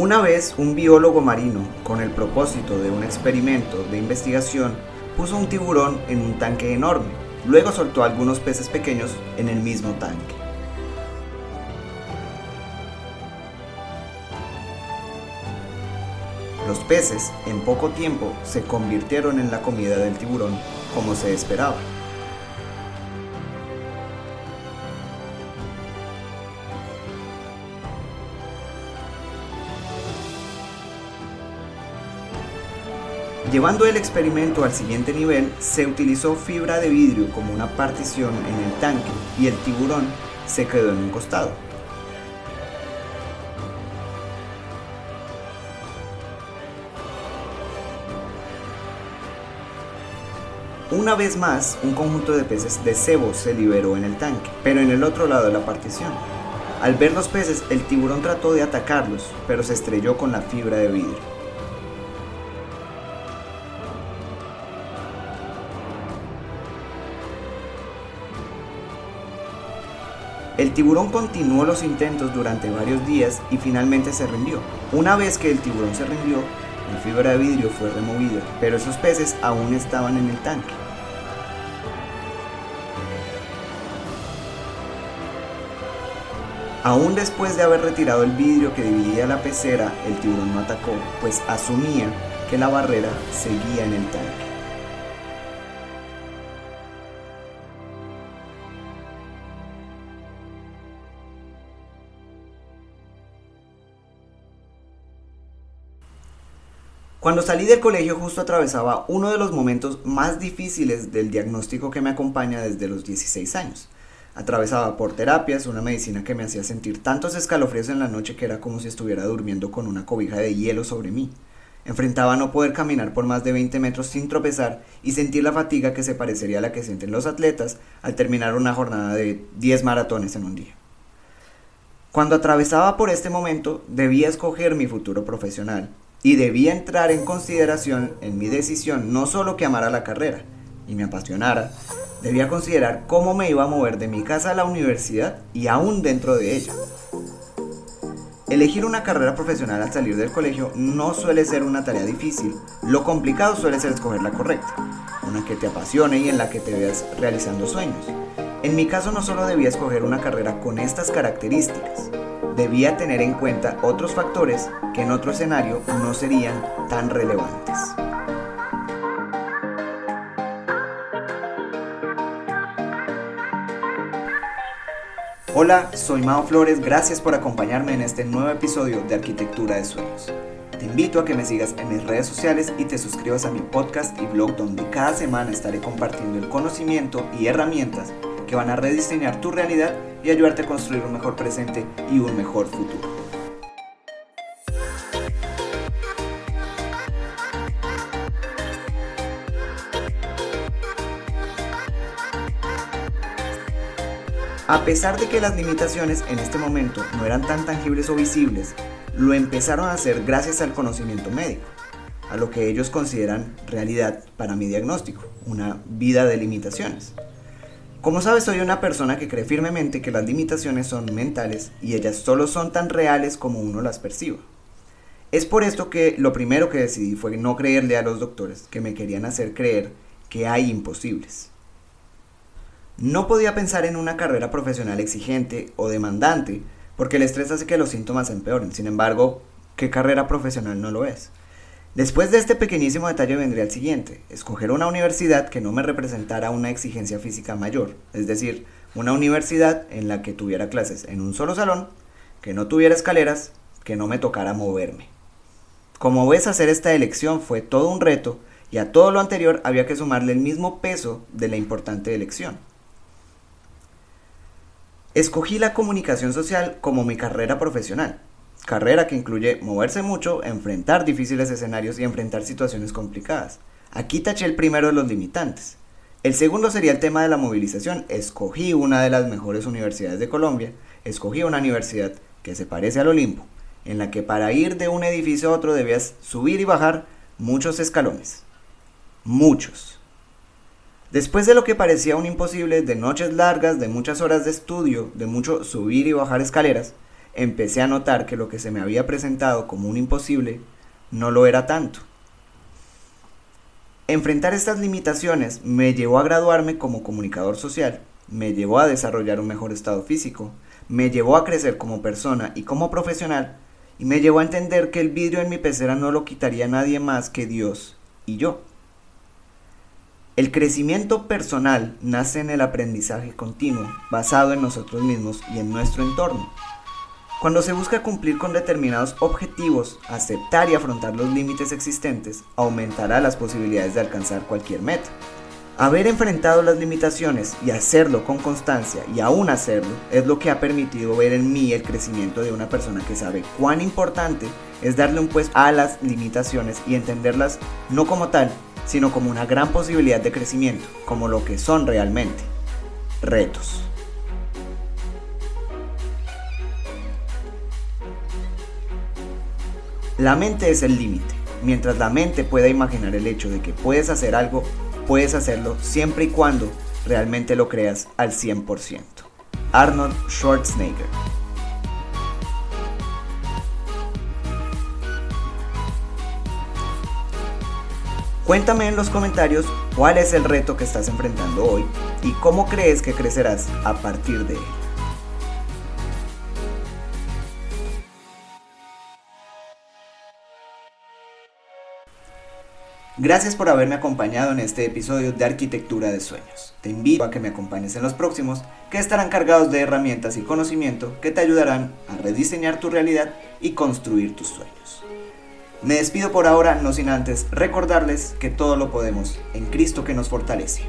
Una vez un biólogo marino, con el propósito de un experimento de investigación, puso un tiburón en un tanque enorme. Luego soltó algunos peces pequeños en el mismo tanque. Los peces, en poco tiempo, se convirtieron en la comida del tiburón, como se esperaba. Llevando el experimento al siguiente nivel, se utilizó fibra de vidrio como una partición en el tanque y el tiburón se quedó en un costado. Una vez más, un conjunto de peces de cebo se liberó en el tanque, pero en el otro lado de la partición. Al ver los peces, el tiburón trató de atacarlos, pero se estrelló con la fibra de vidrio. El tiburón continuó los intentos durante varios días y finalmente se rindió. Una vez que el tiburón se rindió, la fibra de vidrio fue removida, pero esos peces aún estaban en el tanque. Aún después de haber retirado el vidrio que dividía la pecera, el tiburón no atacó, pues asumía que la barrera seguía en el tanque. Cuando salí del colegio justo atravesaba uno de los momentos más difíciles del diagnóstico que me acompaña desde los 16 años. Atravesaba por terapias, una medicina que me hacía sentir tantos escalofríos en la noche que era como si estuviera durmiendo con una cobija de hielo sobre mí. Enfrentaba no poder caminar por más de 20 metros sin tropezar y sentir la fatiga que se parecería a la que sienten los atletas al terminar una jornada de 10 maratones en un día. Cuando atravesaba por este momento, debía escoger mi futuro profesional, y debía entrar en consideración en mi decisión no solo que amara la carrera y me apasionara, debía considerar cómo me iba a mover de mi casa a la universidad y aún dentro de ella. Elegir una carrera profesional al salir del colegio no suele ser una tarea difícil, lo complicado suele ser escoger la correcta, una que te apasione y en la que te veas realizando sueños. En mi caso no solo debía escoger una carrera con estas características, debía tener en cuenta otros factores que en otro escenario no serían tan relevantes. Hola, soy Mao Flores, gracias por acompañarme en este nuevo episodio de Arquitectura de Sueños. Te invito a que me sigas en mis redes sociales y te suscribas a mi podcast y blog donde cada semana estaré compartiendo el conocimiento y herramientas que van a rediseñar tu realidad y ayudarte a construir un mejor presente y un mejor futuro. A pesar de que las limitaciones en este momento no eran tan tangibles o visibles, lo empezaron a hacer gracias al conocimiento médico, a lo que ellos consideran realidad para mi diagnóstico, una vida de limitaciones. Como sabes, soy una persona que cree firmemente que las limitaciones son mentales y ellas solo son tan reales como uno las perciba. Es por esto que lo primero que decidí fue no creerle a los doctores que me querían hacer creer que hay imposibles. No podía pensar en una carrera profesional exigente o demandante porque el estrés hace que los síntomas empeoren. Sin embargo, ¿qué carrera profesional no lo es? Después de este pequeñísimo detalle vendría el siguiente, escoger una universidad que no me representara una exigencia física mayor, es decir, una universidad en la que tuviera clases en un solo salón, que no tuviera escaleras, que no me tocara moverme. Como ves, hacer esta elección fue todo un reto y a todo lo anterior había que sumarle el mismo peso de la importante elección. Escogí la comunicación social como mi carrera profesional, carrera que incluye moverse mucho, enfrentar difíciles escenarios y enfrentar situaciones complicadas. Aquí taché el primero de los limitantes. El segundo sería el tema de la movilización. Escogí una de las mejores universidades de Colombia, escogí una universidad que se parece al Olimpo, en la que para ir de un edificio a otro debías subir y bajar muchos escalones. Muchos. Después de lo que parecía un imposible, de noches largas, de muchas horas de estudio, de mucho subir y bajar escaleras, empecé a notar que lo que se me había presentado como un imposible no lo era tanto. Enfrentar estas limitaciones me llevó a graduarme como comunicador social, me llevó a desarrollar un mejor estado físico, me llevó a crecer como persona y como profesional, y me llevó a entender que el vidrio en mi pecera no lo quitaría nadie más que Dios y yo. El crecimiento personal nace en el aprendizaje continuo, basado en nosotros mismos y en nuestro entorno. Cuando se busca cumplir con determinados objetivos, aceptar y afrontar los límites existentes aumentará las posibilidades de alcanzar cualquier meta. Haber enfrentado las limitaciones y hacerlo con constancia y aún hacerlo es lo que ha permitido ver en mí el crecimiento de una persona que sabe cuán importante es darle un puesto a las limitaciones y entenderlas no como tal, sino como una gran posibilidad de crecimiento, como lo que son realmente, retos. La mente es el límite. Mientras la mente pueda imaginar el hecho de que puedes hacer algo, puedes hacerlo siempre y cuando realmente lo creas al 100%. Arnold Schwarzenegger. Cuéntame en los comentarios cuál es el reto que estás enfrentando hoy y cómo crees que crecerás a partir de él. Gracias por haberme acompañado en este episodio de Arquitectura de Sueños. Te invito a que me acompañes en los próximos, que estarán cargados de herramientas y conocimiento que te ayudarán a rediseñar tu realidad y construir tus sueños. Me despido por ahora, no sin antes recordarles que todo lo podemos en Cristo que nos fortalece.